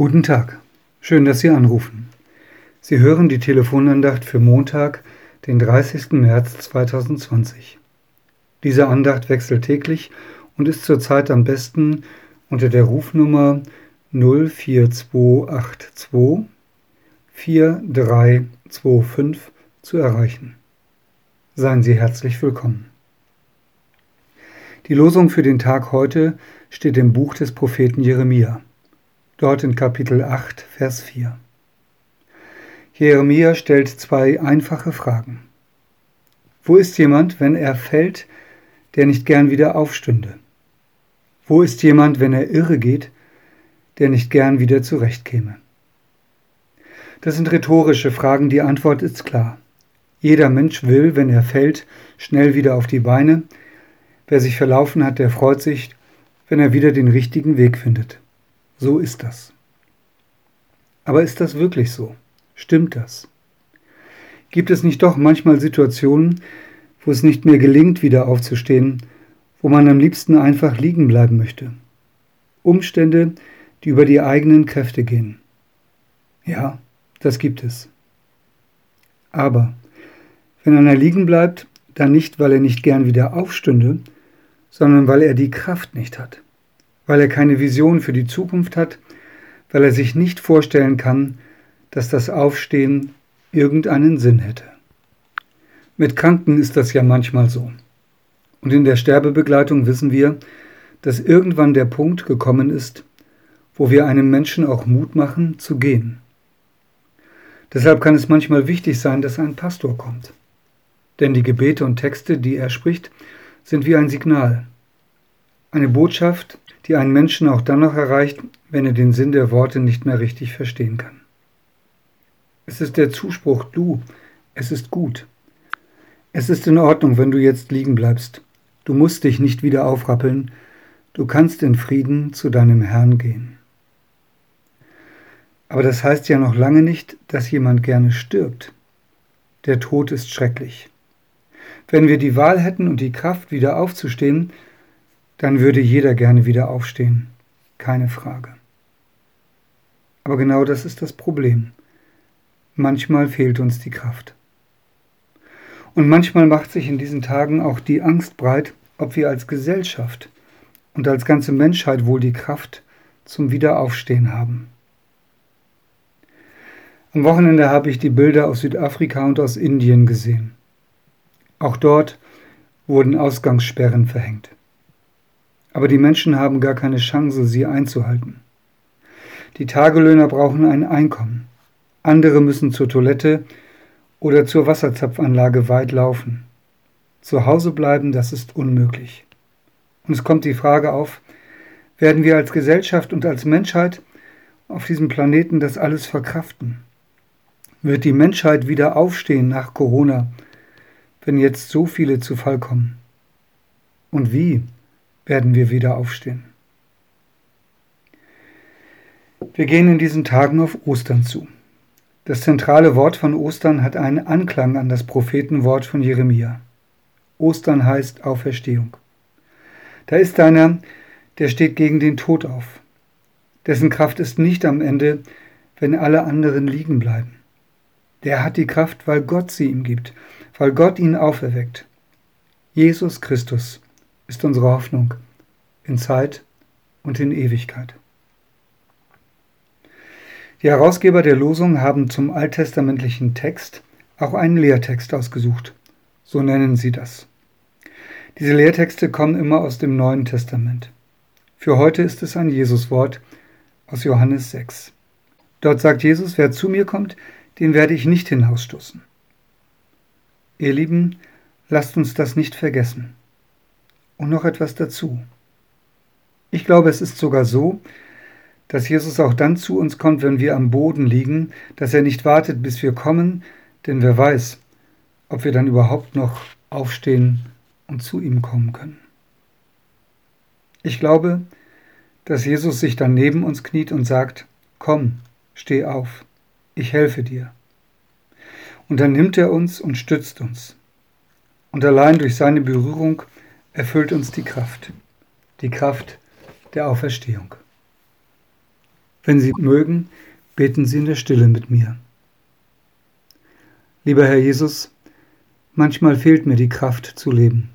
Guten Tag. Schön, dass Sie anrufen. Sie hören die Telefonandacht für Montag, den 30. März 2020. Diese Andacht wechselt täglich und ist zurzeit am besten unter der Rufnummer 04282 4325 zu erreichen. Seien Sie herzlich willkommen. Die Losung für den Tag heute steht im Buch des Propheten Jeremia dort in Kapitel 8, Vers 4. Jeremia stellt zwei einfache Fragen. Wo ist jemand, wenn er fällt, der nicht gern wieder aufstünde? Wo ist jemand, wenn er irre geht, der nicht gern wieder zurechtkäme? Das sind rhetorische Fragen, die Antwort ist klar. Jeder Mensch will, wenn er fällt, schnell wieder auf die Beine. Wer sich verlaufen hat, der freut sich, wenn er wieder den richtigen Weg findet. So ist das. Aber ist das wirklich so? Stimmt das? Gibt es nicht doch manchmal Situationen, wo es nicht mehr gelingt, wieder aufzustehen, wo man am liebsten einfach liegen bleiben möchte? Umstände, die über die eigenen Kräfte gehen. Ja, das gibt es. Aber wenn einer liegen bleibt, dann nicht, weil er nicht gern wieder aufstünde, sondern weil er die Kraft nicht hat weil er keine Vision für die Zukunft hat, weil er sich nicht vorstellen kann, dass das Aufstehen irgendeinen Sinn hätte. Mit Kranken ist das ja manchmal so. Und in der Sterbebegleitung wissen wir, dass irgendwann der Punkt gekommen ist, wo wir einem Menschen auch Mut machen, zu gehen. Deshalb kann es manchmal wichtig sein, dass ein Pastor kommt. Denn die Gebete und Texte, die er spricht, sind wie ein Signal. Eine Botschaft, die einen Menschen auch dann noch erreicht, wenn er den Sinn der Worte nicht mehr richtig verstehen kann. Es ist der Zuspruch, du, es ist gut. Es ist in Ordnung, wenn du jetzt liegen bleibst. Du musst dich nicht wieder aufrappeln, du kannst in Frieden zu deinem Herrn gehen. Aber das heißt ja noch lange nicht, dass jemand gerne stirbt. Der Tod ist schrecklich. Wenn wir die Wahl hätten und die Kraft, wieder aufzustehen, dann würde jeder gerne wieder aufstehen. Keine Frage. Aber genau das ist das Problem. Manchmal fehlt uns die Kraft. Und manchmal macht sich in diesen Tagen auch die Angst breit, ob wir als Gesellschaft und als ganze Menschheit wohl die Kraft zum Wiederaufstehen haben. Am Wochenende habe ich die Bilder aus Südafrika und aus Indien gesehen. Auch dort wurden Ausgangssperren verhängt. Aber die Menschen haben gar keine Chance, sie einzuhalten. Die Tagelöhner brauchen ein Einkommen. Andere müssen zur Toilette oder zur Wasserzapfanlage weit laufen. Zu Hause bleiben, das ist unmöglich. Und es kommt die Frage auf, werden wir als Gesellschaft und als Menschheit auf diesem Planeten das alles verkraften? Wird die Menschheit wieder aufstehen nach Corona, wenn jetzt so viele zu Fall kommen? Und wie? Werden wir wieder aufstehen. Wir gehen in diesen Tagen auf Ostern zu. Das zentrale Wort von Ostern hat einen Anklang an das Prophetenwort von Jeremia. Ostern heißt Auferstehung. Da ist einer, der steht gegen den Tod auf. Dessen Kraft ist nicht am Ende, wenn alle anderen liegen bleiben. Der hat die Kraft, weil Gott sie ihm gibt, weil Gott ihn auferweckt. Jesus Christus ist unsere Hoffnung in Zeit und in Ewigkeit. Die Herausgeber der Losung haben zum alttestamentlichen Text auch einen Lehrtext ausgesucht. So nennen sie das. Diese Lehrtexte kommen immer aus dem Neuen Testament. Für heute ist es ein Jesuswort aus Johannes 6. Dort sagt Jesus, wer zu mir kommt, den werde ich nicht hinausstoßen. Ihr Lieben, lasst uns das nicht vergessen. Und noch etwas dazu. Ich glaube, es ist sogar so, dass Jesus auch dann zu uns kommt, wenn wir am Boden liegen, dass er nicht wartet, bis wir kommen, denn wer weiß, ob wir dann überhaupt noch aufstehen und zu ihm kommen können. Ich glaube, dass Jesus sich dann neben uns kniet und sagt, komm, steh auf, ich helfe dir. Und dann nimmt er uns und stützt uns. Und allein durch seine Berührung erfüllt uns die Kraft, die Kraft der Auferstehung. Wenn Sie mögen, beten Sie in der Stille mit mir. Lieber Herr Jesus, manchmal fehlt mir die Kraft zu leben.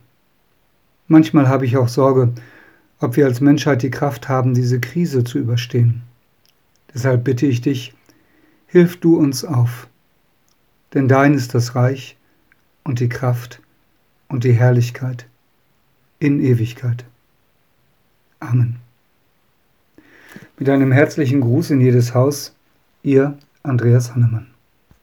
Manchmal habe ich auch Sorge, ob wir als Menschheit die Kraft haben, diese Krise zu überstehen. Deshalb bitte ich dich, hilf du uns auf, denn dein ist das Reich und die Kraft und die Herrlichkeit in Ewigkeit. Amen. Mit einem herzlichen Gruß in jedes Haus, ihr Andreas Hannemann.